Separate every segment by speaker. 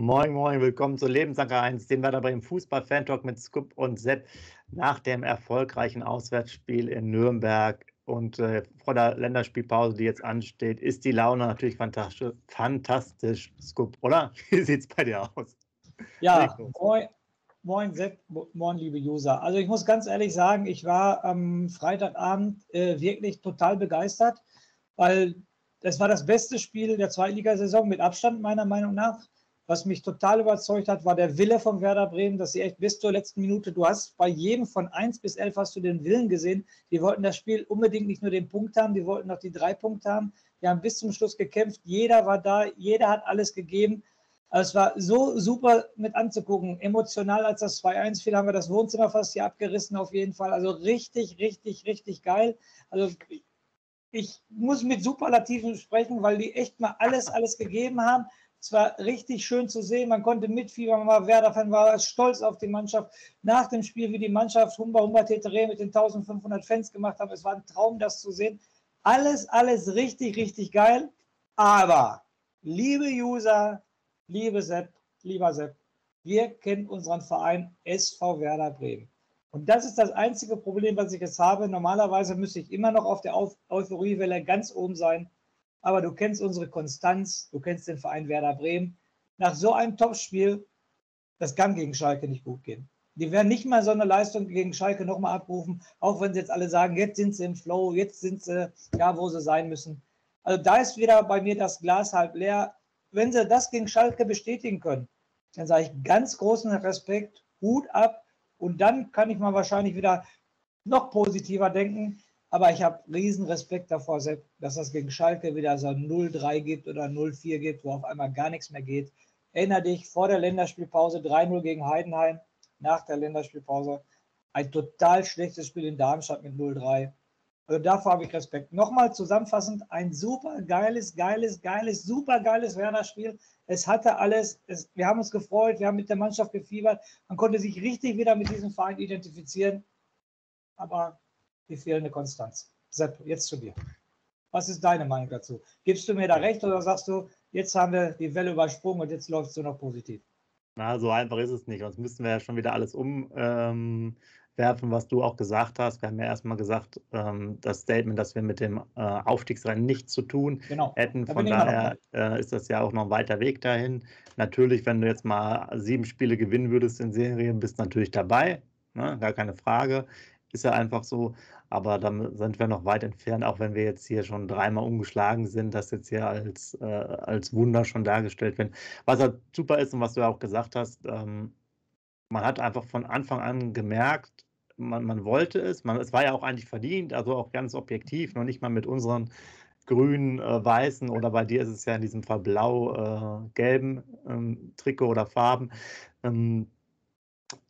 Speaker 1: Moin, moin, willkommen zu Lebensanker 1, dem Werder Bremen Fußball-Fan-Talk mit Scoop und Sepp nach dem erfolgreichen Auswärtsspiel in Nürnberg und äh, vor der Länderspielpause, die jetzt ansteht, ist die Laune natürlich fantastisch, fantastisch Scoop, oder? Wie sieht es bei dir aus?
Speaker 2: Ja, moin, moin Sepp, moin liebe User. Also ich muss ganz ehrlich sagen, ich war am Freitagabend äh, wirklich total begeistert, weil das war das beste Spiel der Zweitligasaison mit Abstand meiner Meinung nach. Was mich total überzeugt hat, war der Wille von Werder Bremen, dass sie echt bis zur letzten Minute, du hast bei jedem von 1 bis 11 hast du den Willen gesehen. Die wollten das Spiel unbedingt nicht nur den Punkt haben, die wollten noch die drei Punkte haben. Die haben bis zum Schluss gekämpft. Jeder war da, jeder hat alles gegeben. Also es war so super mit anzugucken. Emotional, als das 2-1 fiel, haben wir das Wohnzimmer fast hier abgerissen, auf jeden Fall. Also richtig, richtig, richtig geil. Also ich muss mit Superlativen sprechen, weil die echt mal alles, alles gegeben haben. Es war richtig schön zu sehen. Man konnte mitfiebern. Man war Werder-Fan, war stolz auf die Mannschaft. Nach dem Spiel, wie die Mannschaft Humba Humba Tetere mit den 1500 Fans gemacht haben. Es war ein Traum, das zu sehen. Alles, alles richtig, richtig geil. Aber, liebe User, liebe Sepp, lieber Sepp, wir kennen unseren Verein SV Werder Bremen. Und das ist das einzige Problem, was ich jetzt habe. Normalerweise müsste ich immer noch auf der Euphoriewelle ganz oben sein aber du kennst unsere Konstanz, du kennst den Verein Werder Bremen. Nach so einem Topspiel, das kann gegen Schalke nicht gut gehen. Die werden nicht mal so eine Leistung gegen Schalke nochmal abrufen, auch wenn sie jetzt alle sagen, jetzt sind sie im Flow, jetzt sind sie ja, wo sie sein müssen. Also da ist wieder bei mir das Glas halb leer. Wenn sie das gegen Schalke bestätigen können, dann sage ich ganz großen Respekt, Hut ab und dann kann ich mal wahrscheinlich wieder noch positiver denken. Aber ich habe riesen Respekt davor, dass das gegen Schalke wieder so 0-3 gibt oder 0-4 gibt, wo auf einmal gar nichts mehr geht. Erinner dich, vor der Länderspielpause 3-0 gegen Heidenheim, nach der Länderspielpause ein total schlechtes Spiel in Darmstadt mit 0-3. Also davor habe ich Respekt. Nochmal zusammenfassend, ein super geiles, geiles, geiles, super geiles Werder-Spiel. Es hatte alles, es, wir haben uns gefreut, wir haben mit der Mannschaft gefiebert. Man konnte sich richtig wieder mit diesem Verein identifizieren. Aber die fehlende Konstanz. Sepp, jetzt zu dir. Was ist deine Meinung dazu? Gibst du mir da recht oder sagst du, jetzt haben wir die Welle übersprungen und jetzt läuft es nur noch positiv?
Speaker 1: Na, so einfach ist es nicht. Sonst müssten wir ja schon wieder alles umwerfen, ähm, was du auch gesagt hast. Wir haben ja erstmal gesagt, ähm, das Statement, dass wir mit dem äh, Aufstiegsrennen nichts zu tun genau. hätten. Von da daher äh, ist das ja auch noch ein weiter Weg dahin. Natürlich, wenn du jetzt mal sieben Spiele gewinnen würdest in Serien, bist du natürlich dabei. Ne? Gar keine Frage. Ist ja einfach so. Aber da sind wir noch weit entfernt, auch wenn wir jetzt hier schon dreimal umgeschlagen sind, das jetzt hier als, äh, als Wunder schon dargestellt wird. Was halt super ist und was du ja auch gesagt hast, ähm, man hat einfach von Anfang an gemerkt, man, man wollte es, man, es war ja auch eigentlich verdient, also auch ganz objektiv, noch nicht mal mit unseren grün, äh, weißen oder bei dir ist es ja in diesem Fall blau-gelben äh, ähm, Trikot oder Farben. Ähm,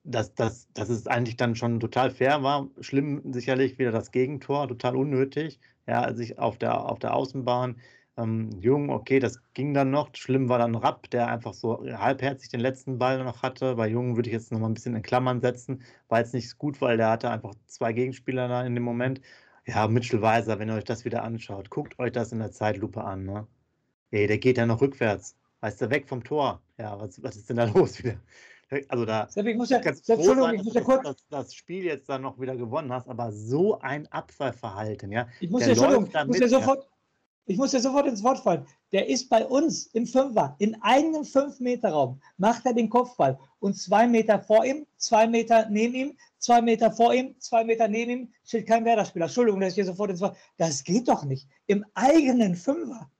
Speaker 1: dass, dass, dass es eigentlich dann schon total fair war. Schlimm sicherlich wieder das Gegentor, total unnötig. Ja, als ich auf der, auf der Außenbahn, ähm, Jung, okay, das ging dann noch. Schlimm war dann Rapp, der einfach so halbherzig den letzten Ball noch hatte. Bei Jung würde ich jetzt noch mal ein bisschen in Klammern setzen. War jetzt nicht gut, weil der hatte einfach zwei Gegenspieler da in dem Moment. Ja, Mitchell Weiser, wenn ihr euch das wieder anschaut, guckt euch das in der Zeitlupe an. Ne? Ey, der geht ja noch rückwärts. Weißt du, weg vom Tor. Ja, was, was ist denn da los wieder? Also da
Speaker 2: Sepp, ich muss ja, ganz Sepp, Entschuldigung,
Speaker 1: ich muss ja kurz. Dass das Spiel jetzt dann noch wieder gewonnen hast, aber so ein Abfallverhalten, ja.
Speaker 2: Ich muss ja, Entschuldigung, ich muss ja sofort. ich muss dir sofort ins Wort fallen. Der ist bei uns im Fünfer, in einem Fünf-Meter-Raum, macht er den Kopfball und zwei Meter vor ihm, zwei Meter neben ihm, zwei Meter vor ihm, zwei Meter neben ihm, steht kein Werder-Spieler. Entschuldigung, dass ich hier sofort ins Wort. Das geht doch nicht. Im eigenen Fünfer.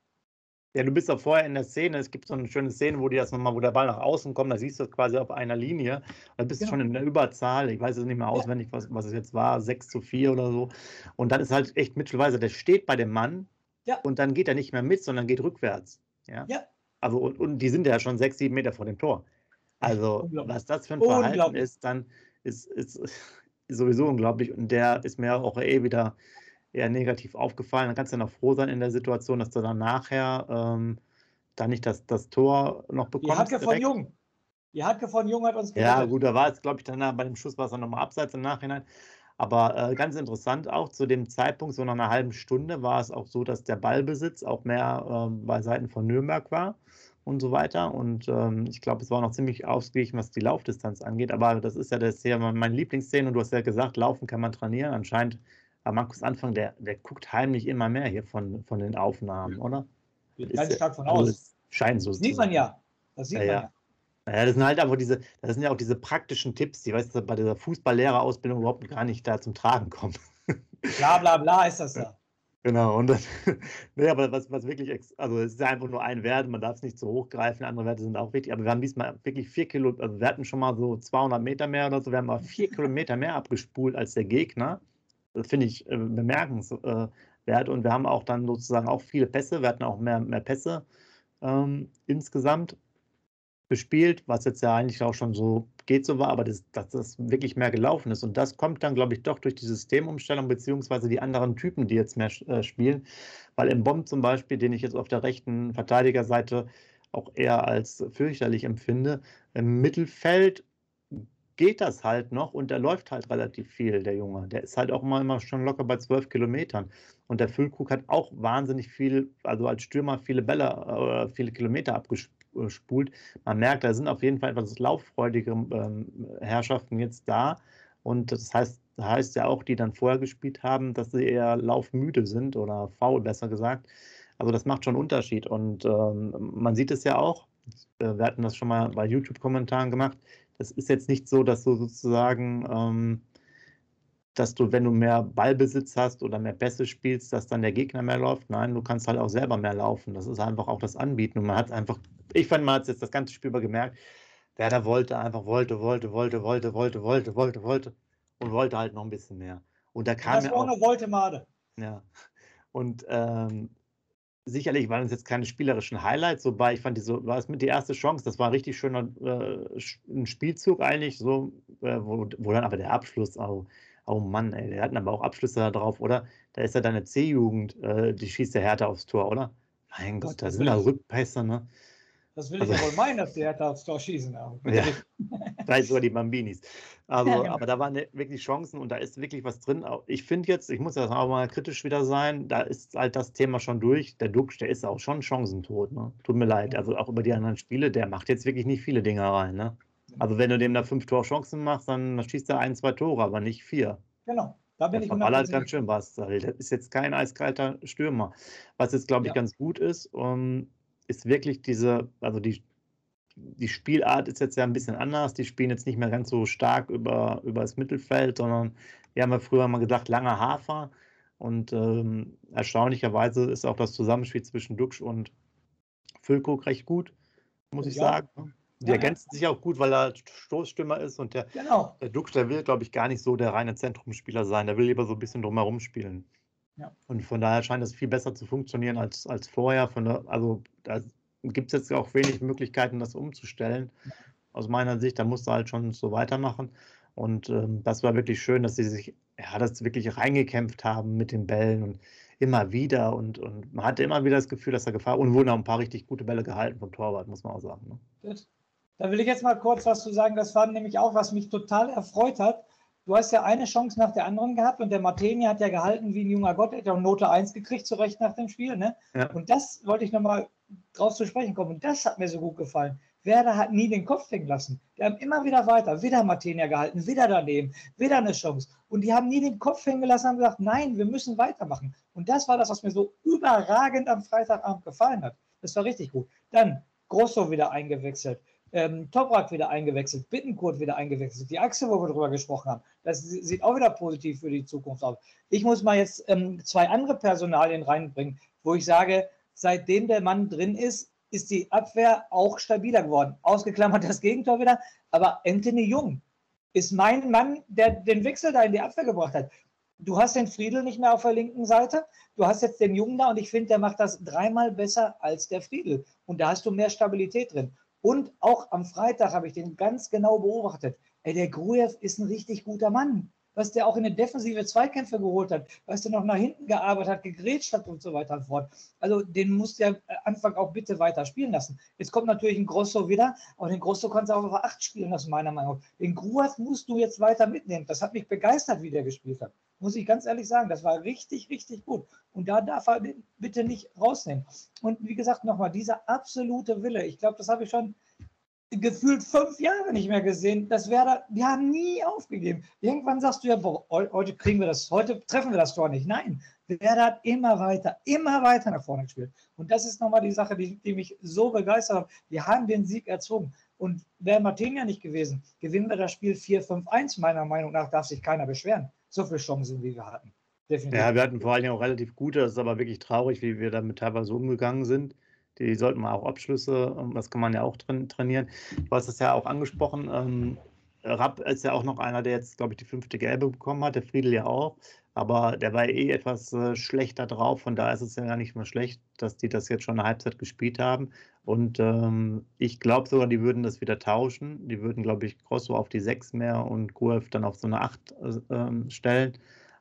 Speaker 1: Ja, du bist auch vorher in der Szene. Es gibt so eine schöne Szene, wo die das nochmal, wo der Ball nach außen kommt, da siehst du es quasi auf einer Linie. Da bist du ja. schon in der Überzahl. Ich weiß es nicht mehr auswendig, was, was es jetzt war, 6 zu 4 oder so. Und dann ist halt echt Mittelweise, der steht bei dem Mann, ja. Und dann geht er nicht mehr mit, sondern geht rückwärts. Ja. ja. Also, und, und die sind ja schon sechs, sieben Meter vor dem Tor. Also, was das für ein Verhalten ist, dann ist, ist, ist sowieso unglaublich. Und der ist mir auch eh wieder eher negativ aufgefallen. Dann kannst du ja noch froh sein in der Situation, dass du dann nachher ähm, da nicht das, das Tor noch bekommst. Die
Speaker 2: Hacke von Jung. Die Hacke von Jung hat uns
Speaker 1: gerettet. Ja, gut, da war es, glaube ich, danach bei dem Schuss war es dann nochmal abseits im Nachhinein. Aber äh, ganz interessant auch, zu dem Zeitpunkt, so nach einer halben Stunde, war es auch so, dass der Ballbesitz auch mehr äh, bei Seiten von Nürnberg war und so weiter. Und ähm, ich glaube, es war noch ziemlich ausgeglichen, was die Laufdistanz angeht. Aber das ist ja das hier meine Lieblingsszene und du hast ja gesagt, laufen kann man trainieren. Anscheinend, aber Markus Anfang, der, der guckt heimlich immer mehr hier von, von den Aufnahmen, oder?
Speaker 2: Geht ganz stark von aus. Also
Speaker 1: scheint so.
Speaker 2: Das sieht man ja. Das sieht ja, man ja.
Speaker 1: Ja, das sind halt einfach diese, das sind ja auch diese praktischen Tipps, die weißt du, bei dieser Fußballlehrerausbildung überhaupt gar nicht da zum Tragen kommen.
Speaker 2: Bla bla bla ist das ja.
Speaker 1: Genau, und das, nee, aber was, was wirklich, also es ist ja einfach nur ein Wert, man darf es nicht zu hoch greifen, andere Werte sind auch wichtig, aber wir haben diesmal wirklich vier Kilo, also wir hatten schon mal so 200 Meter mehr oder so, wir haben mal vier Kilometer mehr abgespult als der Gegner. Das finde ich äh, bemerkenswert und wir haben auch dann sozusagen auch viele Pässe, wir hatten auch mehr, mehr Pässe ähm, insgesamt bespielt, was jetzt ja eigentlich auch schon so geht so war, aber das, dass das wirklich mehr gelaufen ist. Und das kommt dann, glaube ich, doch durch die Systemumstellung beziehungsweise die anderen Typen, die jetzt mehr äh, spielen. Weil im Bomb zum Beispiel, den ich jetzt auf der rechten Verteidigerseite auch eher als fürchterlich empfinde, im Mittelfeld geht das halt noch und der läuft halt relativ viel, der Junge. Der ist halt auch immer, immer schon locker bei zwölf Kilometern. Und der Füllkrug hat auch wahnsinnig viel, also als Stürmer viele Bälle, äh, viele Kilometer abgespielt spult. Man merkt, da sind auf jeden Fall etwas lauffreudige ähm, Herrschaften jetzt da. Und das heißt, heißt ja auch, die dann vorher gespielt haben, dass sie eher laufmüde sind oder faul, besser gesagt. Also das macht schon einen Unterschied. Und ähm, man sieht es ja auch, wir hatten das schon mal bei YouTube-Kommentaren gemacht, das ist jetzt nicht so, dass du sozusagen ähm, dass du, wenn du mehr Ballbesitz hast oder mehr Pässe spielst, dass dann der Gegner mehr läuft. Nein, du kannst halt auch selber mehr laufen. Das ist einfach auch das Anbieten. Und man hat einfach, ich fand, man hat jetzt das ganze Spiel über gemerkt, Werder wollte einfach, wollte, wollte, wollte, wollte, wollte, wollte, wollte, wollte und wollte halt noch ein bisschen mehr. Und da kam
Speaker 2: das ja ohne wollte Made.
Speaker 1: Ja. Und ähm, sicherlich waren es jetzt keine spielerischen Highlights, wobei ich fand, die so, war es mit die erste Chance, das war ein richtig schöner äh, ein Spielzug eigentlich, so, äh, wo, wo dann aber der Abschluss auch Oh Mann, ey, der hatten aber auch Abschlüsse da drauf, oder? Da ist ja deine C-Jugend, äh, die schießt der Härte aufs Tor, oder? Mein Gott, da sind da Rückpässe, ne?
Speaker 2: Das will ich also, ja wohl meinen, dass die Härte aufs Tor schießen.
Speaker 1: ja, vielleicht sogar die Bambinis. Also, ja, genau. aber da waren wirklich Chancen und da ist wirklich was drin. Ich finde jetzt, ich muss jetzt auch mal kritisch wieder sein, da ist halt das Thema schon durch. Der Duxch, der ist auch schon chancentot, ne? Tut mir leid. Also auch über die anderen Spiele, der macht jetzt wirklich nicht viele Dinge rein, ne? Also wenn du dem da fünf Torchancen machst, dann schießt er ein, zwei Tore, aber nicht vier.
Speaker 2: Genau. Da bin
Speaker 1: der ich verballert ganz schön was. Das ist jetzt kein eiskalter Stürmer. Was jetzt, glaube ich, ja. ganz gut ist, um, ähm, ist wirklich diese, also die, die Spielart ist jetzt ja ein bisschen anders. Die spielen jetzt nicht mehr ganz so stark über, über das Mittelfeld, sondern wir haben ja früher mal gedacht, langer Hafer. Und ähm, erstaunlicherweise ist auch das Zusammenspiel zwischen Duxch und Füllkrug recht gut, muss ich ja. sagen. Die ja, ergänzen ja. sich auch gut, weil er Stoßstürmer ist und der, genau. der Dux, der will, glaube ich, gar nicht so der reine Zentrumspieler sein. Der will lieber so ein bisschen drumherum spielen. Ja. Und von daher scheint es viel besser zu funktionieren als, als vorher. Von der, also da gibt es jetzt auch wenig Möglichkeiten, das umzustellen. Aus meiner Sicht, da musst du halt schon so weitermachen. Und ähm, das war wirklich schön, dass sie sich, ja, das wirklich reingekämpft haben mit den Bällen und immer wieder. Und, und man hatte immer wieder das Gefühl, dass er Gefahr und wurden auch ein paar richtig gute Bälle gehalten vom Torwart, muss man auch sagen. Ne?
Speaker 2: Da will ich jetzt mal kurz was zu sagen. Das war nämlich auch, was mich total erfreut hat. Du hast ja eine Chance nach der anderen gehabt und der Martini hat ja gehalten wie ein junger Gott, er hat auch Note 1 gekriegt, zu Recht nach dem Spiel. Ne? Ja. Und das wollte ich nochmal drauf zu sprechen kommen. Und das hat mir so gut gefallen. Werder hat nie den Kopf hängen lassen. Die haben immer wieder weiter, wieder Martinia gehalten, wieder daneben, wieder eine Chance. Und die haben nie den Kopf hängen gelassen, haben gesagt, nein, wir müssen weitermachen. Und das war das, was mir so überragend am Freitagabend gefallen hat. Das war richtig gut. Dann Grosso wieder eingewechselt ähm, Toprak wieder eingewechselt, Bittenkurt wieder eingewechselt, die Achse, wo wir drüber gesprochen haben. Das sieht auch wieder positiv für die Zukunft aus. Ich muss mal jetzt ähm, zwei andere Personalien reinbringen, wo ich sage, seitdem der Mann drin ist, ist die Abwehr auch stabiler geworden. Ausgeklammert das Gegentor wieder, aber Anthony Jung ist mein Mann, der den Wechsel da in die Abwehr gebracht hat. Du hast den Friedel nicht mehr auf der linken Seite, du hast jetzt den Jungen da und ich finde, der macht das dreimal besser als der Friedel. Und da hast du mehr Stabilität drin. Und auch am Freitag habe ich den ganz genau beobachtet. Ey, der Grujew ist ein richtig guter Mann. Was der auch in der Defensive Zweikämpfe geholt hat, was der noch nach hinten gearbeitet hat, gegrätscht hat und so weiter und fort. Also den muss der Anfang auch bitte weiter spielen lassen. Jetzt kommt natürlich ein Grosso wieder, aber den Grosso kannst du auch auf 8 spielen lassen, meiner Meinung nach. Den Grujew musst du jetzt weiter mitnehmen. Das hat mich begeistert, wie der gespielt hat muss ich ganz ehrlich sagen. Das war richtig, richtig gut. Und da darf er bitte nicht rausnehmen. Und wie gesagt, nochmal, dieser absolute Wille, ich glaube, das habe ich schon gefühlt fünf Jahre nicht mehr gesehen. Das wäre, wir haben nie aufgegeben. Irgendwann sagst du ja, boah, heute kriegen wir das, heute treffen wir das Tor nicht. Nein, Werder hat immer weiter, immer weiter nach vorne gespielt. Und das ist nochmal die Sache, die, die mich so begeistert hat. Wir haben den Sieg erzwungen. Und wäre Martinia nicht gewesen, gewinnen wir das Spiel 4-5-1. Meiner Meinung nach darf sich keiner beschweren so viele Chancen, wie wir hatten.
Speaker 1: Definitiv. Ja, wir hatten vor allen Dingen auch relativ gute. Das ist aber wirklich traurig, wie wir damit teilweise umgegangen sind. Die sollten wir auch Abschlüsse, ähm, das kann man ja auch trainieren. Du hast es ja auch angesprochen. Rapp ist ja auch noch einer, der jetzt, glaube ich, die fünfte Gelbe bekommen hat, der Friedel ja auch. Aber der war eh etwas äh, schlechter drauf. Von daher ist es ja gar nicht mal schlecht, dass die das jetzt schon eine Halbzeit gespielt haben. Und ähm, ich glaube sogar, die würden das wieder tauschen. Die würden, glaube ich, Grosso auf die 6 mehr und Guelf dann auf so eine 8 äh, ähm, stellen.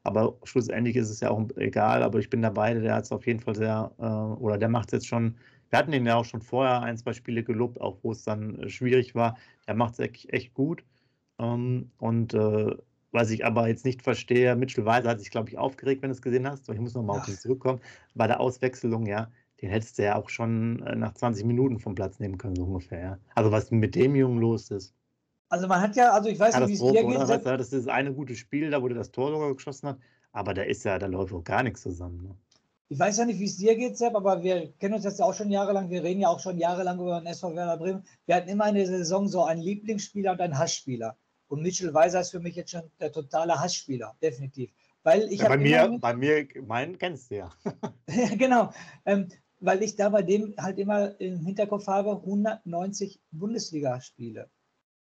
Speaker 1: Aber schlussendlich ist es ja auch egal. Aber ich bin dabei, der hat es auf jeden Fall sehr, äh, oder der macht es jetzt schon. Wir hatten ihn ja auch schon vorher ein, zwei Spiele gelobt, auch wo es dann äh, schwierig war. Der macht es echt, echt gut. Ähm, und äh, was ich aber jetzt nicht verstehe, Mitchell Weiser hat sich, glaube ich, aufgeregt, wenn du es gesehen hast. Ich muss nochmal auf ihn zurückkommen. Bei der Auswechslung, ja, den hättest du ja auch schon äh, nach 20 Minuten vom Platz nehmen können, so ungefähr. Ja. Also was mit dem Jungen los ist.
Speaker 2: Also man hat ja, also ich weiß nicht, wie es dir geht.
Speaker 1: Weißt du, das ist eine gute Spiel, da wo der das Tor sogar geschossen hat, aber da ist ja, da läuft auch gar nichts zusammen. Ne?
Speaker 2: Ich weiß ja nicht, wie es dir geht, Sepp, aber wir kennen uns jetzt ja auch schon jahrelang, wir reden ja auch schon jahrelang über den SV Werder Bremen. Wir hatten immer in der Saison so einen Lieblingsspieler und einen Hassspieler. Und Mitchell Weiser ist für mich jetzt schon der totale Hassspieler, definitiv. Weil ich
Speaker 1: ja, bei, mir, bei mir, meinen kennst du ja.
Speaker 2: ja genau. Ähm, weil ich da bei dem halt immer im Hinterkopf habe, 190 Bundesligaspiele.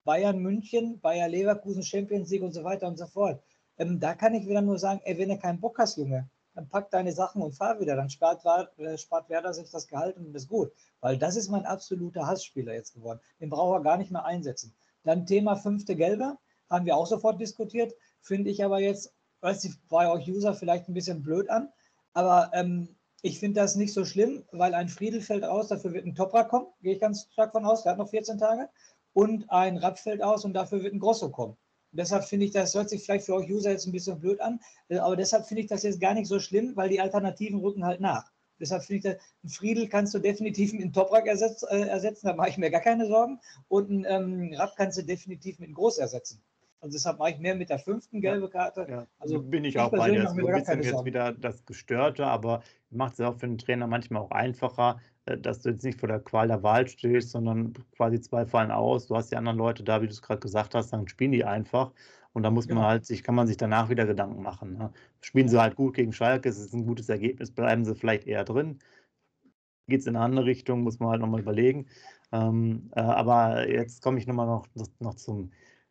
Speaker 2: Bayern München, Bayer Leverkusen, Champions League und so weiter und so fort. Ähm, da kann ich wieder nur sagen, ey, wenn du keinen Bock hast, Junge, dann pack deine Sachen und fahr wieder. Dann spart, äh, spart Werder sich das Gehalt und ist gut. Weil das ist mein absoluter Hassspieler jetzt geworden. Den braucht er gar nicht mehr einsetzen. Dann Thema fünfte Gelbe, haben wir auch sofort diskutiert. Finde ich aber jetzt, weiß ich, bei euch User vielleicht ein bisschen blöd an. Aber ähm, ich finde das nicht so schlimm, weil ein Friedel fällt aus, dafür wird ein Toprak kommen, gehe ich ganz stark von aus, der hat noch 14 Tage. Und ein Rapp fällt aus und dafür wird ein Grosso kommen. Und deshalb finde ich, das hört sich vielleicht für euch User jetzt ein bisschen blöd an, aber deshalb finde ich das jetzt gar nicht so schlimm, weil die Alternativen rücken halt nach. Deshalb finde ich, ein Friedel kannst du definitiv mit einem Toprak ersetz, äh, ersetzen, da mache ich mir gar keine Sorgen. Und ein ähm, Rapp kannst du definitiv mit einem Groß ersetzen. Also deshalb mache ich mehr mit der fünften gelbe Karte. Ja,
Speaker 1: also bin ich, ich auch bei dir. Das ist ein bisschen jetzt wieder das Gestörte, aber macht es auch für den Trainer manchmal auch einfacher, äh, dass du jetzt nicht vor der Qual der Wahl stehst, sondern quasi zwei fallen aus. Du hast die anderen Leute da, wie du es gerade gesagt hast, dann spielen die einfach. Und da muss man halt sich, kann man sich danach wieder Gedanken machen. Ne? Spielen sie halt gut gegen Schalke, es ist ein gutes Ergebnis, bleiben sie vielleicht eher drin. Geht es in eine andere Richtung, muss man halt nochmal überlegen. Ähm, äh, aber jetzt komme ich nochmal noch, noch zum,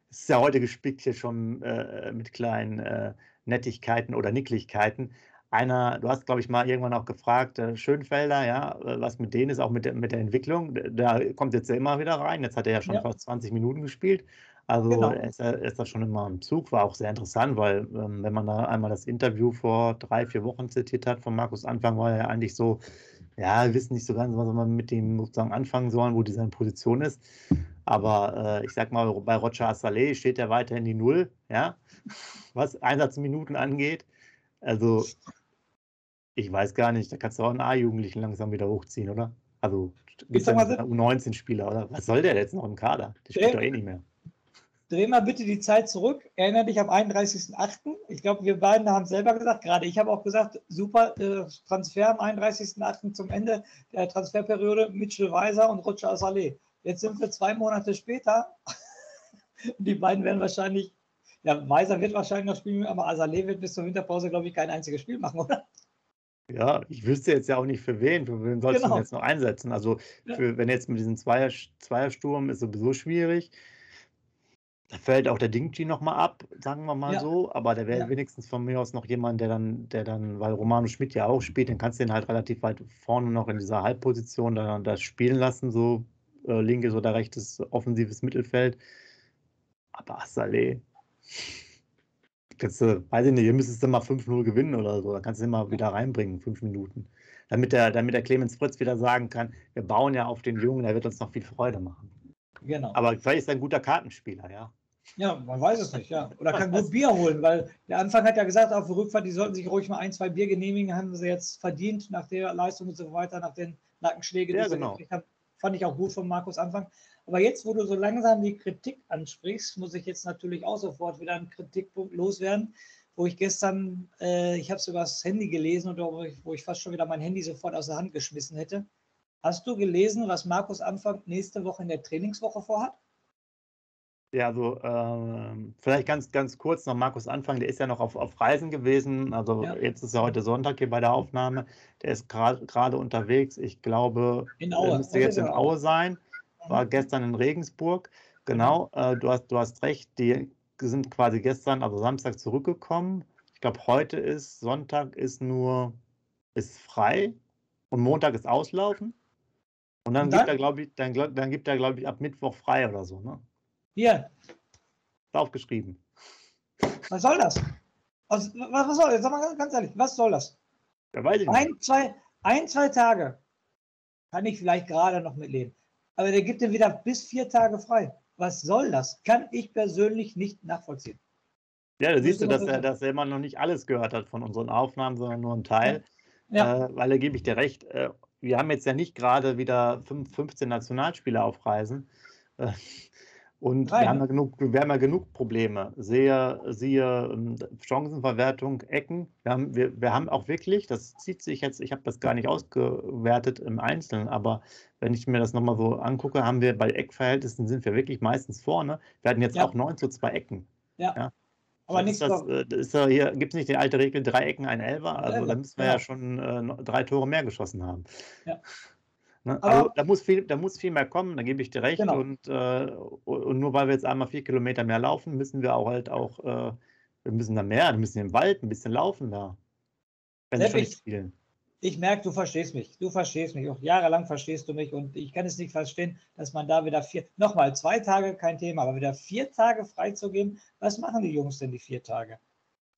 Speaker 1: es ist ja heute gespickt hier schon äh, mit kleinen äh, Nettigkeiten oder Nicklichkeiten. Einer, du hast, glaube ich, mal irgendwann auch gefragt, äh, Schönfelder, ja, äh, was mit denen ist, auch mit der, mit der Entwicklung. Da kommt jetzt ja immer wieder rein. Jetzt hat er ja schon ja. fast 20 Minuten gespielt. Also genau. er, ist, er ist da schon immer im Zug, war auch sehr interessant, weil ähm, wenn man da einmal das Interview vor drei, vier Wochen zitiert hat von Markus Anfang, war er eigentlich so, ja, wir wissen nicht so ganz, was wir mit dem sozusagen anfangen sollen, wo die seine Position ist. Aber äh, ich sag mal, bei Roger Assalé steht er weiterhin die Null, ja, was Einsatzminuten angeht. Also ich weiß gar nicht, da kannst du auch einen A-Jugendlichen langsam wieder hochziehen, oder? Also gibt es einen U19-Spieler, oder? Was soll der jetzt noch im Kader? Der spielt doch eh nicht mehr.
Speaker 2: Dreh mal bitte die Zeit zurück. Erinnere dich am 31.08. Ich glaube, wir beiden haben es selber gesagt, gerade ich habe auch gesagt, super äh, Transfer am 31.08. zum Ende der Transferperiode, Mitchell Weiser und Roger Saleh. Jetzt sind wir zwei Monate später. die beiden werden wahrscheinlich, ja, Weiser wird wahrscheinlich noch spielen, aber Azaleh wird bis zur Winterpause, glaube ich, kein einziges Spiel machen, oder?
Speaker 1: Ja, ich wüsste jetzt ja auch nicht für wen. Für wen sollst genau. du jetzt noch einsetzen? Also, für, wenn jetzt mit diesem Zweier, Zweiersturm ist sowieso schwierig. Da fällt auch der Dingchi nochmal ab, sagen wir mal ja. so. Aber der wäre ja. wenigstens von mir aus noch jemand, der dann, der dann, weil Romano Schmidt ja auch spielt, dann kannst du den halt relativ weit vorne noch in dieser Halbposition dann das spielen lassen, so äh, linkes oder rechtes offensives Mittelfeld. Aber Saleh, kannst du, weiß ich nicht, ihr müsstest dann mal 5-0 gewinnen oder so. Da kannst du ihn mal wieder reinbringen, fünf Minuten. Damit der, damit der Clemens Fritz wieder sagen kann, wir bauen ja auf den Jungen, der wird uns noch viel Freude machen. Genau. Aber vielleicht ist er ein guter Kartenspieler, ja.
Speaker 2: Ja, man weiß es nicht, ja. Oder kann gut Bier holen, weil der Anfang hat ja gesagt, auf der Rückfahrt, die sollten sich ruhig mal ein, zwei Bier genehmigen, haben sie jetzt verdient nach der Leistung und so weiter, nach den Nackenschlägen,
Speaker 1: ja, genau. sie
Speaker 2: haben. Fand ich auch gut von Markus Anfang. Aber jetzt, wo du so langsam die Kritik ansprichst, muss ich jetzt natürlich auch sofort wieder einen Kritikpunkt loswerden, wo ich gestern, äh, ich habe es übers Handy gelesen und wo ich, wo ich fast schon wieder mein Handy sofort aus der Hand geschmissen hätte. Hast du gelesen, was Markus Anfang nächste Woche in der Trainingswoche vorhat?
Speaker 1: Ja, also äh, vielleicht ganz, ganz kurz noch Markus Anfang, der ist ja noch auf, auf Reisen gewesen. Also ja. jetzt ist ja heute Sonntag hier bei der Aufnahme. Der ist gerade unterwegs. Ich glaube, Aue. müsste jetzt in Aue sein. War mhm. gestern in Regensburg. Genau, äh, du, hast, du hast recht, die sind quasi gestern, also Samstag zurückgekommen. Ich glaube, heute ist Sonntag ist nur ist frei und Montag ist auslaufen. Und dann, und dann? gibt er, glaube ich, dann, dann gibt er, glaube ich, ab Mittwoch frei oder so, ne?
Speaker 2: Hier.
Speaker 1: Aufgeschrieben.
Speaker 2: Was soll das? Was, was soll das? Sag mal ganz ehrlich, was soll das?
Speaker 1: Ja, weiß ich
Speaker 2: ein, zwei, ein, zwei Tage kann ich vielleicht gerade noch mitleben. Aber der gibt dir wieder bis vier Tage frei. Was soll das? Kann ich persönlich nicht nachvollziehen.
Speaker 1: Ja, da siehst du, dass er, dass er immer noch nicht alles gehört hat von unseren Aufnahmen, sondern nur einen Teil. Ja. Äh, weil da gebe ich dir recht. Äh, wir haben jetzt ja nicht gerade wieder 15 Nationalspieler auf Reisen. Äh, und wir haben, ja genug, wir haben ja genug Probleme. Sehe, siehe ähm, Chancenverwertung, Ecken. Wir haben, wir, wir haben auch wirklich, das zieht sich jetzt, ich habe das gar nicht ausgewertet im Einzelnen, aber wenn ich mir das nochmal so angucke, haben wir bei Eckverhältnissen sind wir wirklich meistens vorne. Wir hatten jetzt ja. auch 9 zu 2 Ecken.
Speaker 2: Ja. ja. Aber
Speaker 1: nichts. Das, äh, das ist ja hier gibt es nicht die alte Regel, drei Ecken, ein Elfer. Also da müssen wir ja, schon äh, drei Tore mehr geschossen haben. Ja. Ne? Also da muss, viel, da muss viel mehr kommen, da gebe ich dir recht. Genau. Und, äh, und nur weil wir jetzt einmal vier Kilometer mehr laufen, müssen wir auch halt auch, äh, wir müssen da mehr, wir müssen im Wald ein bisschen laufen da.
Speaker 2: Wenn Sepp, ich, spielen. ich merke, du verstehst mich. Du verstehst mich. Auch jahrelang verstehst du mich und ich kann es nicht verstehen, dass man da wieder vier, nochmal zwei Tage kein Thema, aber wieder vier Tage freizugeben. Was machen die Jungs denn die vier Tage?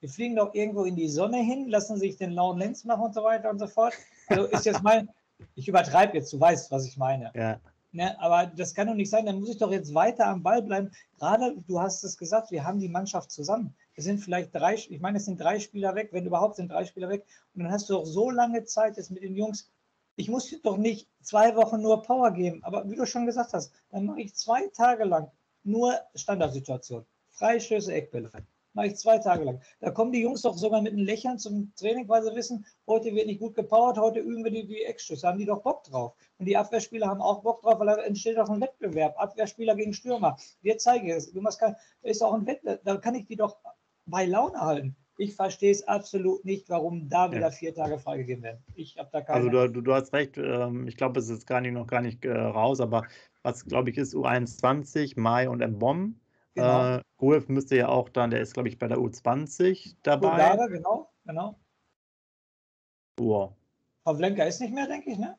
Speaker 2: Die fliegen doch irgendwo in die Sonne hin, lassen sich den lauen Lenz machen und so weiter und so fort. Also ist jetzt mein, ich übertreibe jetzt, du weißt, was ich meine.
Speaker 1: Ja.
Speaker 2: Ne, aber das kann doch nicht sein, dann muss ich doch jetzt weiter am Ball bleiben. Gerade, du hast es gesagt, wir haben die Mannschaft zusammen. Es sind vielleicht drei, ich meine, es sind drei Spieler weg, wenn überhaupt sind drei Spieler weg. Und dann hast du doch so lange Zeit jetzt mit den Jungs. Ich muss dir doch nicht zwei Wochen nur Power geben, aber wie du schon gesagt hast, dann mache ich zwei Tage lang nur Standardsituation. Freistöße, Eckbälle mache ich zwei Tage lang. Da kommen die Jungs doch sogar mit einem Lächeln zum Training, weil sie wissen, heute wird nicht gut gepowert, heute üben wir die, die Eckschüsse. Haben die doch Bock drauf. Und die Abwehrspieler haben auch Bock drauf, weil da entsteht auch ein Wettbewerb. Abwehrspieler gegen Stürmer. Wir zeigen es. Du machst kein, da ist auch ein Wettbewerb. Da kann ich die doch bei Laune halten. Ich verstehe es absolut nicht, warum da wieder ja. vier Tage freigegeben werden. Ich habe da keine.
Speaker 1: Also du, du, hast recht. Ähm, ich glaube, es ist gar nicht, noch gar nicht äh, raus, aber was glaube ich ist U21, Mai und Mbom Genau. Äh, Golf müsste ja auch dann, der ist, glaube ich, bei der U20 dabei. Bulgare,
Speaker 2: genau, genau.
Speaker 1: Wow.
Speaker 2: Pavlenka ist nicht mehr, denke ich, ne?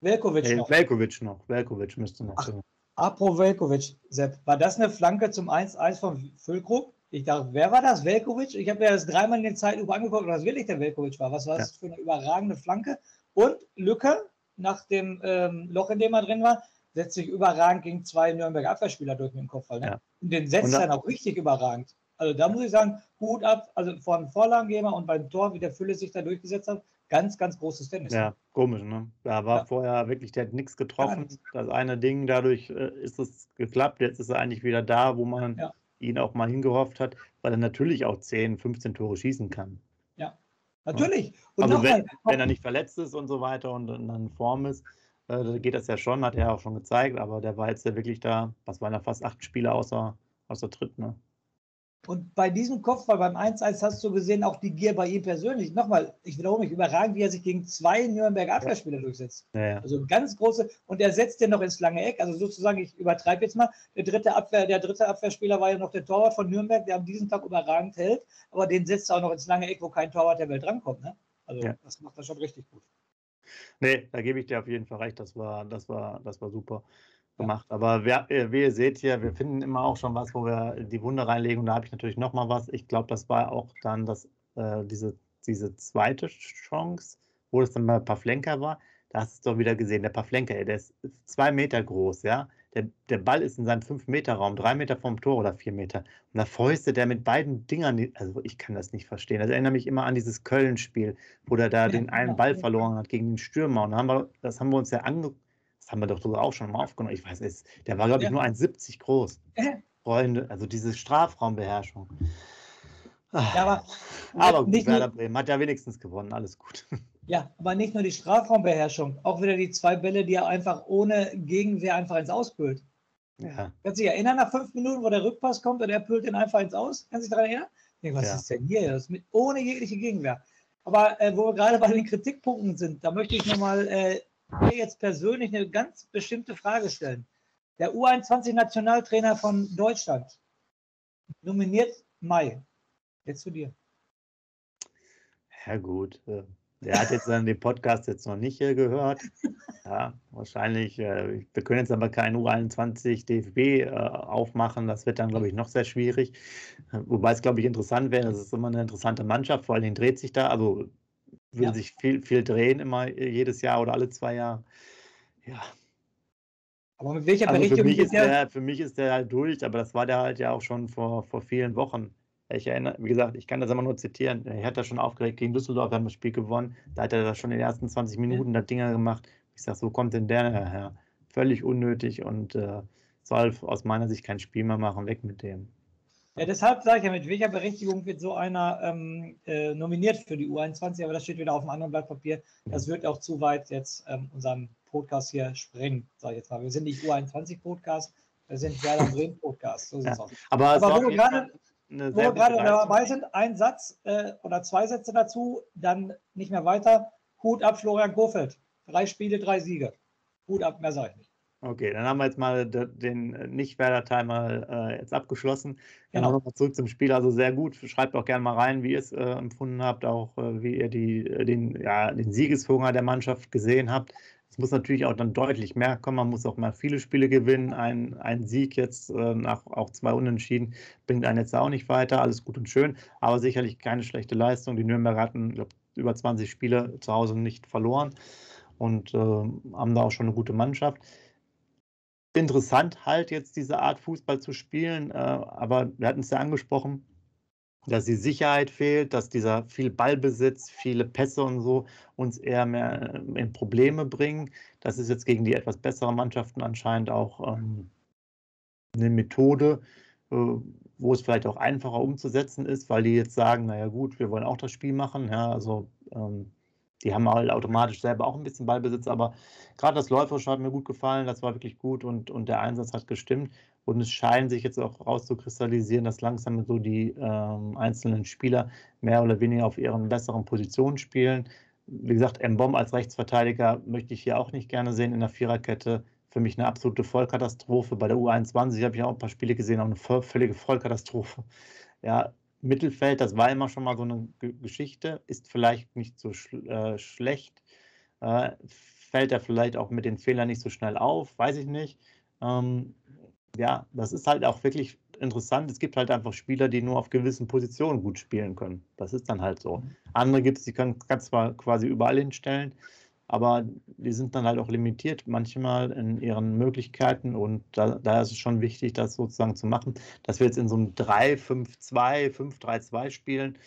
Speaker 2: Velkovic
Speaker 1: hey, noch. Velkovic noch. Velkovic müsste noch. Ach,
Speaker 2: Apro Velkovic, Sepp. War das eine Flanke zum 1-1 von Füllkrug? Ich dachte, wer war das? Velkovic? Ich habe mir das dreimal in der Zeit über angeguckt, was wirklich der Velkovic war. Was war das ja. für eine überragende Flanke? Und Lücke nach dem ähm, Loch, in dem er drin war, setzt sich überragend gegen zwei Nürnberger Abwehrspieler durch mit dem Kopfball. Ne? Ja. Und den setzt dann auch richtig überragend. Also da muss ich sagen, Hut ab, also von Vorlagengeber und beim Tor, wie der Fülle sich da durchgesetzt hat, ganz, ganz großes Tennis.
Speaker 1: Ja, komisch, ne? Da war ja. vorher wirklich, der hat nichts getroffen. Das eine Ding, dadurch äh, ist es geklappt. Jetzt ist er eigentlich wieder da, wo man ja. ihn auch mal hingehofft hat, weil er natürlich auch 10, 15 Tore schießen kann.
Speaker 2: Ja, natürlich.
Speaker 1: Und also wenn, wenn, er nicht verletzt ist und so weiter und, und dann in Form ist, äh, geht das ja schon, hat er auch schon gezeigt, aber der war jetzt ja wirklich da, was waren da fast acht Spiele außer, außer Tritt, ne?
Speaker 2: Und bei diesem Kopfball beim 1-1 hast du gesehen, auch die Gier bei ihm persönlich. Nochmal, ich wiederhole mich, überragend, wie er sich gegen zwei Nürnberger Abwehrspieler ja. durchsetzt. Ja, ja. Also ganz große, und er setzt den noch ins lange Eck. Also sozusagen, ich übertreibe jetzt mal, der dritte, Abwehr, der dritte Abwehrspieler war ja noch der Torwart von Nürnberg, der an diesem Tag überragend hält, aber den setzt er auch noch ins lange Eck, wo kein Torwart der Welt drankommt. Ne? Also das macht er schon richtig gut.
Speaker 1: Nee, da gebe ich dir auf jeden Fall recht. Das war, das war, das war super gemacht. Aber wer, äh, wie ihr seht hier, wir finden immer auch schon was, wo wir die Wunde reinlegen. Und da habe ich natürlich noch mal was. Ich glaube, das war auch dann das, äh, diese, diese zweite Chance, wo es dann bei Pavlenka war. Da hast du es doch wieder gesehen, der Pavlenka, der ist zwei Meter groß, ja. Der, der Ball ist in seinem 5-Meter-Raum, drei Meter vom Tor oder vier Meter. Und da fäustet der mit beiden Dingern, also ich kann das nicht verstehen. Das erinnert mich immer an dieses Köln-Spiel, wo der da ja, den einen Ball verloren hat gegen den Stürmer. Und haben wir, das haben wir uns ja angeguckt das haben wir doch sogar auch schon mal aufgenommen. Ich weiß es, der war, glaube ich, ja. nur 1,70 groß. Freunde, also diese Strafraumbeherrschung. Ja, aber, aber gut, Werder Bremen hat ja wenigstens gewonnen, alles gut.
Speaker 2: Ja, aber nicht nur die Strafraumbeherrschung, auch wieder die zwei Bälle, die er einfach ohne Gegenwehr einfach ins Auspült. Ja. Kannst du dich erinnern, nach fünf Minuten, wo der Rückpass kommt und er pült den einfach ins Aus? Kannst du dich daran erinnern? Denke, was ja. ist denn hier? Das mit, ohne jegliche Gegenwehr. Aber äh, wo wir gerade bei den Kritikpunkten sind, da möchte ich nochmal äh, mir jetzt persönlich eine ganz bestimmte Frage stellen. Der U21-Nationaltrainer von Deutschland nominiert Mai. Jetzt zu dir.
Speaker 1: Ja, gut. Äh, der hat jetzt den Podcast jetzt noch nicht gehört. Ja, wahrscheinlich. Äh, wir können jetzt aber keinen U21 DFB äh, aufmachen. Das wird dann, glaube ich, noch sehr schwierig. Wobei es, glaube ich, interessant wäre. Das ist immer eine interessante Mannschaft. Vor allem dreht sich da. Also würde ja. sich viel, viel drehen, immer äh, jedes Jahr oder alle zwei Jahre. Ja. Aber mit welcher also Berichtigung für mich, ist der, für mich ist der halt durch, aber das war der halt ja auch schon vor, vor vielen Wochen. Ich erinnere, wie gesagt, ich kann das immer nur zitieren. Er hat da schon aufgeregt gegen Düsseldorf, haben das Spiel gewonnen. Da hat er da schon in den ersten 20 Minuten da Dinger gemacht. Ich sage, so kommt denn der her? Völlig unnötig und äh, soll aus meiner Sicht kein Spiel mehr machen. Weg mit dem.
Speaker 2: Ja, deshalb sage ich ja, mit welcher Berechtigung wird so einer ähm, äh, nominiert für die U21, aber das steht wieder auf einem anderen Blatt Papier. Das wird auch zu weit jetzt ähm, unseren Podcast hier sprengen, sage ich jetzt mal. Wir sind nicht U21-Podcast, wir sind Werder Bremen Podcast. So
Speaker 1: ja, aber, aber wo wir gerade
Speaker 2: dabei sind, ein Satz äh, oder zwei Sätze dazu, dann nicht mehr weiter. Hut ab, Florian Kofeld. Drei Spiele, drei Siege. Hut ab, mehr sage ich nicht.
Speaker 1: Okay, dann haben wir jetzt mal den Nicht-Werder-Teil mal äh, jetzt abgeschlossen. Genau. Nochmal zurück zum Spiel. Also sehr gut. Schreibt auch gerne mal rein, wie ihr es äh, empfunden habt, auch äh, wie ihr die, äh, den, ja, den Siegeshunger der Mannschaft gesehen habt. Es muss natürlich auch dann deutlich mehr kommen. Man muss auch mal viele Spiele gewinnen. Ein, ein Sieg jetzt äh, nach auch zwei Unentschieden bringt einen jetzt auch nicht weiter. Alles gut und schön, aber sicherlich keine schlechte Leistung. Die Nürnberger hatten glaub, über 20 Spiele zu Hause nicht verloren und haben da auch schon eine gute Mannschaft interessant halt jetzt diese Art Fußball zu spielen, äh, aber wir hatten es ja angesprochen, dass die Sicherheit fehlt, dass dieser viel Ballbesitz, viele Pässe und so uns eher mehr in Probleme bringen. Das ist jetzt gegen die etwas besseren Mannschaften anscheinend auch ähm, eine Methode, äh, wo es vielleicht auch einfacher umzusetzen ist, weil die jetzt sagen, naja gut, wir wollen auch das Spiel machen. Ja, also ähm, die haben halt automatisch selber auch ein bisschen Ballbesitz, aber gerade das Läuferische hat mir gut gefallen, das war wirklich gut und, und der Einsatz hat gestimmt. Und es scheint sich jetzt auch rauszukristallisieren, dass langsam so die ähm, einzelnen Spieler mehr oder weniger auf ihren besseren Positionen spielen. Wie gesagt, Mbom als Rechtsverteidiger möchte ich hier auch nicht gerne sehen in der Viererkette. Für mich eine absolute Vollkatastrophe. Bei der U21 habe ich auch ein paar Spiele gesehen, auch eine völlige Vollkatastrophe. Ja, Mittelfeld, das war immer schon mal so eine G Geschichte, ist vielleicht nicht so sch äh, schlecht, äh, fällt er vielleicht auch mit den Fehlern nicht so schnell auf, weiß ich nicht. Ähm, ja, das ist halt auch wirklich interessant. Es gibt halt einfach Spieler, die nur auf gewissen Positionen gut spielen können. Das ist dann halt so. Mhm. Andere gibt es, die können ganz zwar quasi überall hinstellen, aber die sind dann halt auch limitiert manchmal in ihren Möglichkeiten und da, da ist es schon wichtig, das sozusagen zu machen. Dass wir jetzt in so einem 3-5-2, 5-3-2 spielen,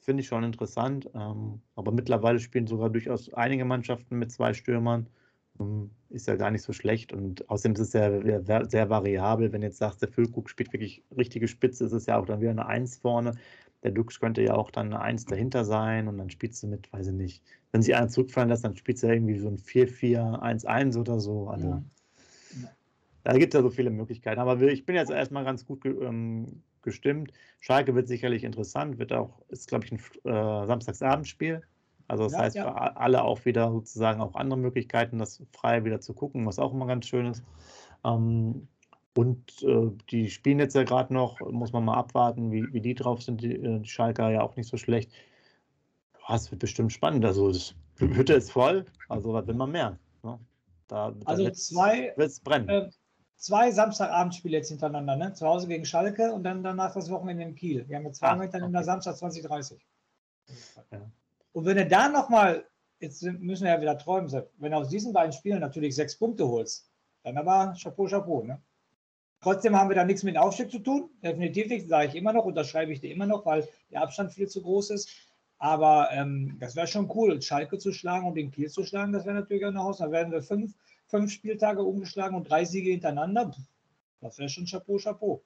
Speaker 1: finde ich schon interessant. Ähm, aber mittlerweile spielen sogar durchaus einige Mannschaften mit zwei Stürmern. Ähm, ist ja gar nicht so schlecht und außerdem ist es ja sehr variabel. Wenn jetzt sagst, der Füllkrug spielt wirklich richtige Spitze, ist es ja auch dann wieder eine 1 vorne. Der Dux könnte ja auch dann eine 1 dahinter sein und dann spielst du mit, weiß ich nicht, wenn sie einer zurückfallen lässt, dann spielt sie irgendwie so ein 4-4-1-1 oder so. Also, ja. Da gibt es ja so viele Möglichkeiten. Aber ich bin jetzt erstmal ganz gut ähm, gestimmt. Schalke wird sicherlich interessant, wird auch, ist glaube ich ein äh, Samstagsabendspiel. Also das ja, heißt, ja. für alle auch wieder sozusagen auch andere Möglichkeiten, das frei wieder zu gucken, was auch immer ganz schön ist. Ähm, und äh, die spielen jetzt ja gerade noch, muss man mal abwarten, wie, wie die drauf sind. Die, äh, die Schalker ja auch nicht so schlecht. Es wird bestimmt spannend. Also das Hütte ist voll, also was will man mehr? Ne?
Speaker 2: Da, da also zwei, wird's brennen. Äh, zwei Samstagabendspiele jetzt hintereinander, ne? Zu Hause gegen Schalke und dann danach das Wochenende in Kiel. Wir haben jetzt zwei ah, hintereinander okay. Samstag 2030. Ja. Und wenn du da nochmal, jetzt müssen wir ja wieder träumen, wenn du aus diesen beiden Spielen natürlich sechs Punkte holst, dann aber Chapeau, Chapeau, ne? Trotzdem haben wir da nichts mit dem Aufstieg zu tun. Definitiv nicht, sage ich immer noch, unterschreibe ich dir immer noch, weil der Abstand viel zu groß ist. Aber ähm, das wäre schon cool, Schalke zu schlagen und den Kiel zu schlagen, das wäre natürlich auch eine Haus. Dann werden wir fünf, fünf Spieltage umgeschlagen und drei Siege hintereinander. Das wäre schon Chapeau, Chapeau.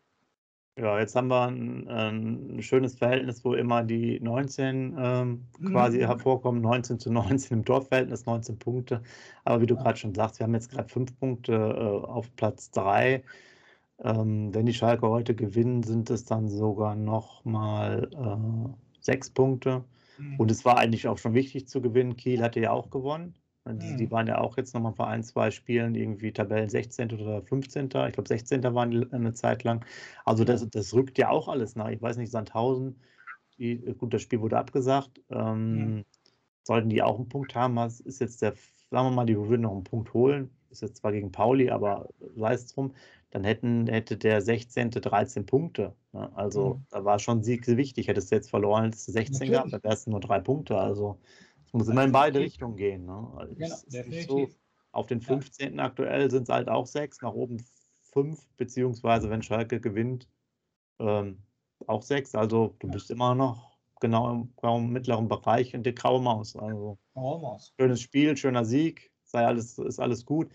Speaker 1: Ja, jetzt haben wir ein, ein schönes Verhältnis, wo immer die 19 ähm, quasi mhm. hervorkommen. 19 zu 19 im Dorfverhältnis, 19 Punkte. Aber wie du ja. gerade schon sagst, wir haben jetzt gerade fünf Punkte äh, auf Platz drei. Ähm, wenn die Schalke heute gewinnen, sind es dann sogar nochmal äh, sechs Punkte. Mhm. Und es war eigentlich auch schon wichtig zu gewinnen. Kiel hatte ja auch gewonnen. Die, die mhm. waren ja auch jetzt nochmal vor ein, zwei Spielen irgendwie Tabellen 16. oder 15. Ich glaube, 16. waren die eine Zeit lang. Also das, das rückt ja auch alles nach. Ich weiß nicht, Sandhausen, die, gut, das Spiel wurde abgesagt. Ähm, ja. Sollten die auch einen Punkt haben, was ist jetzt der, sagen wir mal, die würden noch einen Punkt holen. Ist jetzt zwar gegen Pauli, aber sei es drum. Dann hätten, hätte der 16. 13 Punkte. Ne? Also mhm. da war schon Sieg wichtig. Hättest du jetzt verloren, hättest du 16 Natürlich. gehabt, dann wärst du nur drei Punkte. Also muss immer in beide Richtungen gehen. Ne? Also genau, definitiv. So, auf den 15. Ja. aktuell sind es halt auch sechs, nach oben fünf, beziehungsweise wenn Schalke gewinnt, ähm, auch sechs. Also du ja. bist immer noch genau im grauen mittleren Bereich in der graue Maus. Also graue Maus. schönes Spiel, schöner Sieg, sei alles, ist alles gut.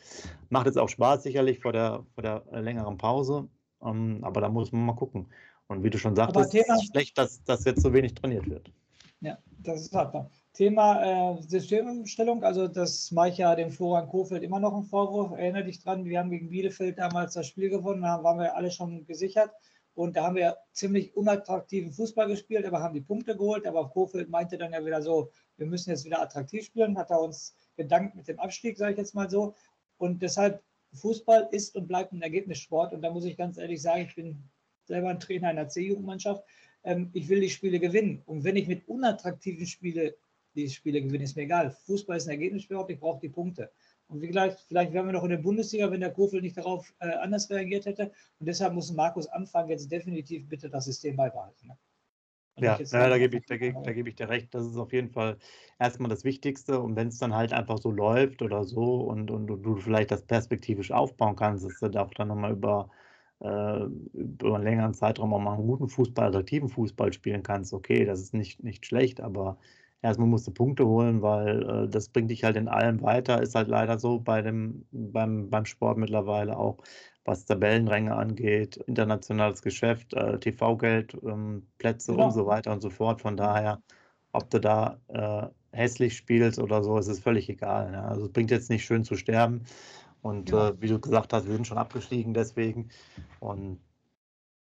Speaker 1: Macht jetzt auch Spaß sicherlich vor der, vor der längeren Pause. Ähm, aber da muss man mal gucken. Und wie du schon sagtest, ist es schlecht, dass, dass jetzt so wenig trainiert wird.
Speaker 2: Ja, das ist halt. Thema äh, Systemumstellung, also das mache ich ja dem Florian Kofeld immer noch einen Vorwurf. Erinnere dich dran, wir haben gegen Bielefeld damals das Spiel gewonnen, da waren wir alle schon gesichert und da haben wir ziemlich unattraktiven Fußball gespielt, aber haben die Punkte geholt. Aber Kofeld meinte dann ja wieder so, wir müssen jetzt wieder attraktiv spielen, hat er uns gedankt mit dem Abstieg, sage ich jetzt mal so. Und deshalb, Fußball ist und bleibt ein Ergebnissport und da muss ich ganz ehrlich sagen, ich bin selber ein Trainer einer C-Jugendmannschaft. Ähm, ich will die Spiele gewinnen. Und wenn ich mit unattraktiven Spielen die Spiele gewinnen, ist mir egal. Fußball ist ein Ergebnissport, ich brauche die Punkte. Und wie gesagt, vielleicht wären wir noch in der Bundesliga, wenn der Kofel nicht darauf äh, anders reagiert hätte. Und deshalb muss Markus Anfang jetzt definitiv bitte das System beibehalten. Ne?
Speaker 1: Ja, ja da gebe ich, da, gebe, da gebe ich dir recht. Das ist auf jeden Fall erstmal das Wichtigste. Und wenn es dann halt einfach so läuft oder so und, und, und du vielleicht das perspektivisch aufbauen kannst, dass du auch dann nochmal über, äh, über einen längeren Zeitraum auch mal einen guten Fußball, attraktiven Fußball spielen kannst, okay, das ist nicht, nicht schlecht, aber erstmal musst du Punkte holen, weil äh, das bringt dich halt in allem weiter. Ist halt leider so bei dem, beim, beim Sport mittlerweile auch, was Tabellenränge angeht, internationales Geschäft, äh, TV-Geld, ähm, Plätze genau. und so weiter und so fort. Von daher, ob du da äh, hässlich spielst oder so, ist es völlig egal. Ja. Also es bringt jetzt nicht schön zu sterben. Und ja. äh, wie du gesagt hast, wir sind schon abgestiegen deswegen. Und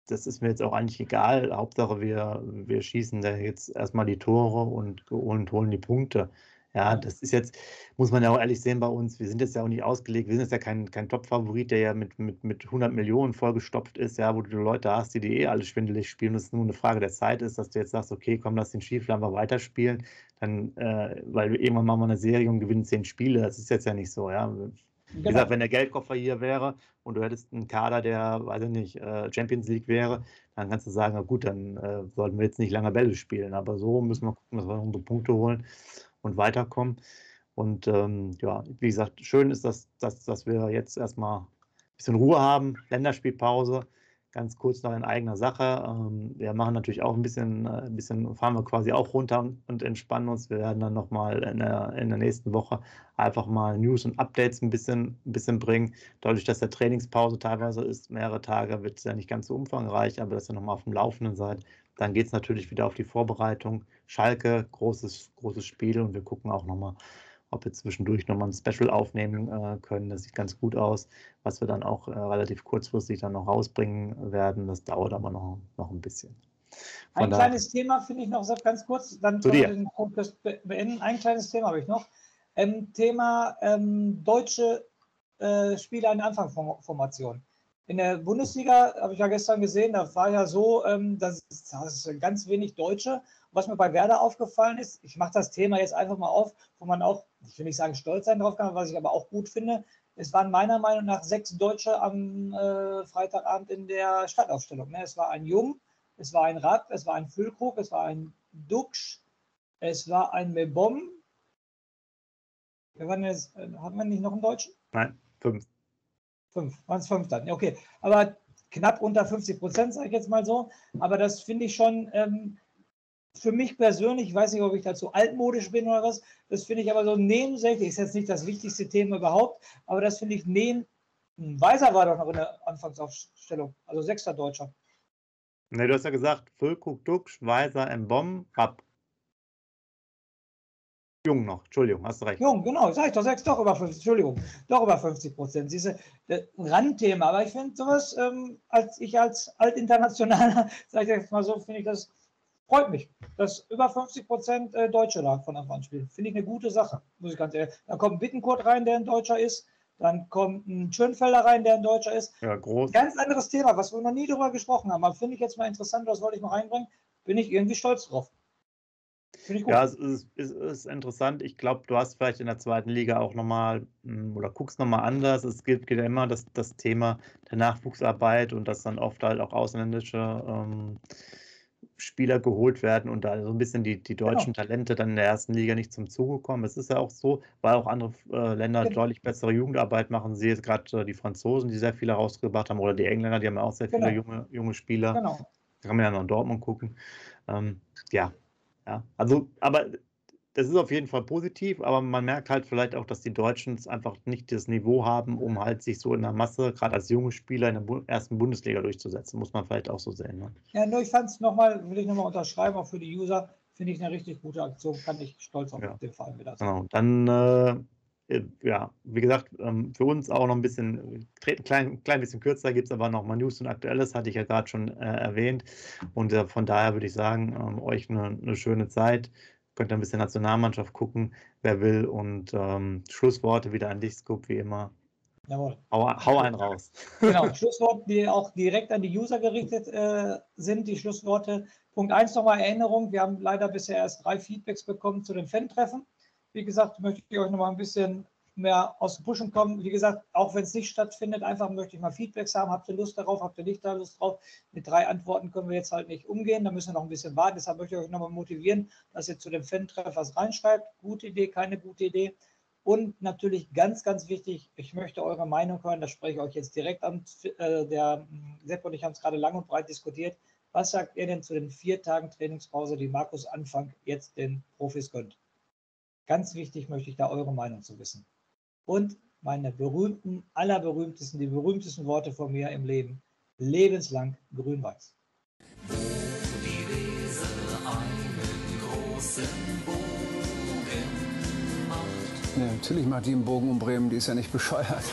Speaker 1: das ist mir jetzt auch eigentlich egal. Hauptsache, wir, wir schießen da jetzt erstmal die Tore und, und holen die Punkte. Ja, das ist jetzt, muss man ja auch ehrlich sehen bei uns, wir sind jetzt ja auch nicht ausgelegt, wir sind jetzt ja kein, kein Top-Favorit, der ja mit, mit, mit 100 Millionen vollgestopft ist, ja, wo du Leute hast, die die eh alle schwindelig spielen und es nur eine Frage der Zeit ist, dass du jetzt sagst, okay, komm, lass den Schiefladen wir weiterspielen, dann, äh, weil irgendwann machen wir eine Serie und gewinnen zehn Spiele, das ist jetzt ja nicht so, ja. Wie genau. gesagt, wenn der Geldkoffer hier wäre und du hättest einen Kader, der, weiß ich nicht, äh, Champions League wäre, dann kannst du sagen, na gut, dann äh, sollten wir jetzt nicht lange Bälle spielen. Aber so müssen wir gucken, dass wir unsere Punkte holen und weiterkommen. Und ähm, ja, wie gesagt, schön ist, dass, dass, dass wir jetzt erstmal ein bisschen Ruhe haben, Länderspielpause ganz kurz noch in eigener Sache. Ähm, wir machen natürlich auch ein bisschen, äh, ein bisschen, fahren wir quasi auch runter und entspannen uns. Wir werden dann nochmal in der, in der nächsten Woche einfach mal News und Updates ein bisschen, ein bisschen bringen. Dadurch, dass der Trainingspause teilweise ist, mehrere Tage, wird es ja nicht ganz so umfangreich, aber dass ihr nochmal auf dem Laufenden seid. Dann geht es natürlich wieder auf die Vorbereitung. Schalke, großes, großes Spiel und wir gucken auch nochmal ob wir zwischendurch nochmal ein Special aufnehmen äh, können. Das sieht ganz gut aus. Was wir dann auch äh, relativ kurzfristig dann noch rausbringen werden, das dauert aber noch, noch ein bisschen.
Speaker 2: Von ein kleines Thema finde ich noch ganz kurz, dann können wir den Punkt beenden. Ein kleines Thema habe ich noch. Ähm, Thema ähm, deutsche äh, Spieler in Anfangsformation. In der Bundesliga habe ich ja gestern gesehen, da war ja so, ähm, dass es ganz wenig Deutsche was mir bei Werder aufgefallen ist, ich mache das Thema jetzt einfach mal auf, wo man auch, ich will nicht sagen stolz sein drauf kann, was ich aber auch gut finde, es waren meiner Meinung nach sechs Deutsche am äh, Freitagabend in der Stadtaufstellung. Ne? Es war ein Jung, es war ein Rad, es war ein Füllkrug, es war ein Duxch, es war ein Mebom. Wir waren äh, man nicht noch einen Deutschen?
Speaker 1: Nein, fünf.
Speaker 2: Fünf, waren es fünf dann, okay. Aber knapp unter 50 Prozent, sage ich jetzt mal so. Aber das finde ich schon, ähm, für mich persönlich, ich weiß nicht, ob ich dazu altmodisch bin oder was, das finde ich aber so nebensächlich, ist jetzt nicht das wichtigste Thema überhaupt, aber das finde ich neben, hm, Weiser war doch noch in der Anfangsaufstellung, also sechster Deutscher.
Speaker 1: Ne, du hast ja gesagt, Füllkrug, Duxch, Weiser, Mbom, Rapp. Jung noch, Entschuldigung, hast du recht.
Speaker 2: Jung, genau, sag ich doch, sechs, doch über 50, Entschuldigung, doch über 50 Prozent. Siehste, ein Randthema, aber ich finde sowas, ähm, als ich als Altinternationaler, sag ich jetzt mal so, finde ich das freut mich, dass über 50 Prozent äh, Deutsche da von Anfang an spielen. Finde ich eine gute Sache, muss ich ganz ehrlich Da kommt ein Bittenkurt rein, der ein Deutscher ist. Dann kommt ein Schönfelder rein, der ein Deutscher ist.
Speaker 1: Ja, groß.
Speaker 2: Ganz anderes Thema, was wir noch nie darüber gesprochen haben. Aber finde ich jetzt mal interessant, das wollte ich noch einbringen. Bin ich irgendwie stolz drauf.
Speaker 1: Ja, es ist, es ist, interessant. Ich glaube, du hast vielleicht in der zweiten Liga auch nochmal hm, oder guckst nochmal anders. Es gibt, geht ja immer das, das Thema der Nachwuchsarbeit und dass dann oft halt auch ausländische ähm, Spieler geholt werden und da so ein bisschen die, die genau. deutschen genau. Talente dann in der ersten Liga nicht zum Zuge kommen. Es ist ja auch so, weil auch andere äh, Länder genau. deutlich bessere Jugendarbeit machen. Sie jetzt gerade äh, die Franzosen, die sehr viele rausgebracht haben, oder die Engländer, die haben ja auch sehr viele genau. junge, junge Spieler. Genau. Da kann man ja noch in Dortmund gucken. Ähm, ja, ja. Also, aber das ist auf jeden Fall positiv, aber man merkt halt vielleicht auch, dass die Deutschen einfach nicht das Niveau haben, um halt sich so in der Masse, gerade als junge Spieler in der ersten Bundesliga durchzusetzen. Muss man vielleicht auch so sehen. Ne?
Speaker 2: Ja, nur ich fand es nochmal, will ich nochmal unterschreiben, auch für die User, finde ich eine richtig gute Aktion, kann ich stolz auf ja. den Verein wieder
Speaker 1: sein. Genau, dann, äh, ja, wie gesagt, ähm, für uns auch noch ein bisschen, ein klein, klein bisschen kürzer, gibt es aber noch mal News und Aktuelles, hatte ich ja gerade schon äh, erwähnt. Und äh, von daher würde ich sagen, ähm, euch eine, eine schöne Zeit könnt ihr ein bisschen Nationalmannschaft gucken, wer will. Und ähm, Schlussworte wieder an dich, Scoop, wie immer. Jawohl. Hau, hau einen raus.
Speaker 2: Genau, Schlussworte, die auch direkt an die User gerichtet äh, sind, die Schlussworte. Punkt 1 nochmal Erinnerung. Wir haben leider bisher erst drei Feedbacks bekommen zu den Fan-Treffen. Wie gesagt, möchte ich euch nochmal ein bisschen mehr aus dem Pushen kommen. Wie gesagt, auch wenn es nicht stattfindet, einfach möchte ich mal Feedbacks haben. Habt ihr Lust darauf? Habt ihr nicht da Lust drauf? Mit drei Antworten können wir jetzt halt nicht umgehen. Da müssen wir noch ein bisschen warten. Deshalb möchte ich euch nochmal motivieren, dass ihr zu dem Fan-Treff was reinschreibt. Gute Idee, keine gute Idee. Und natürlich ganz, ganz wichtig, ich möchte eure Meinung hören. Das spreche ich euch jetzt direkt an. Äh, der hm, Sepp und ich haben es gerade lang und breit diskutiert. Was sagt ihr denn zu den vier Tagen Trainingspause, die Markus Anfang jetzt den Profis gönnt? Ganz wichtig möchte ich da eure Meinung zu wissen und meine berühmten, allerberühmtesten, die berühmtesten Worte von mir im Leben. Lebenslang grün-weiß. Wo die Weser einen großen
Speaker 3: Bogen macht. Ja, natürlich macht die einen Bogen um Bremen, die ist ja nicht bescheuert. Ist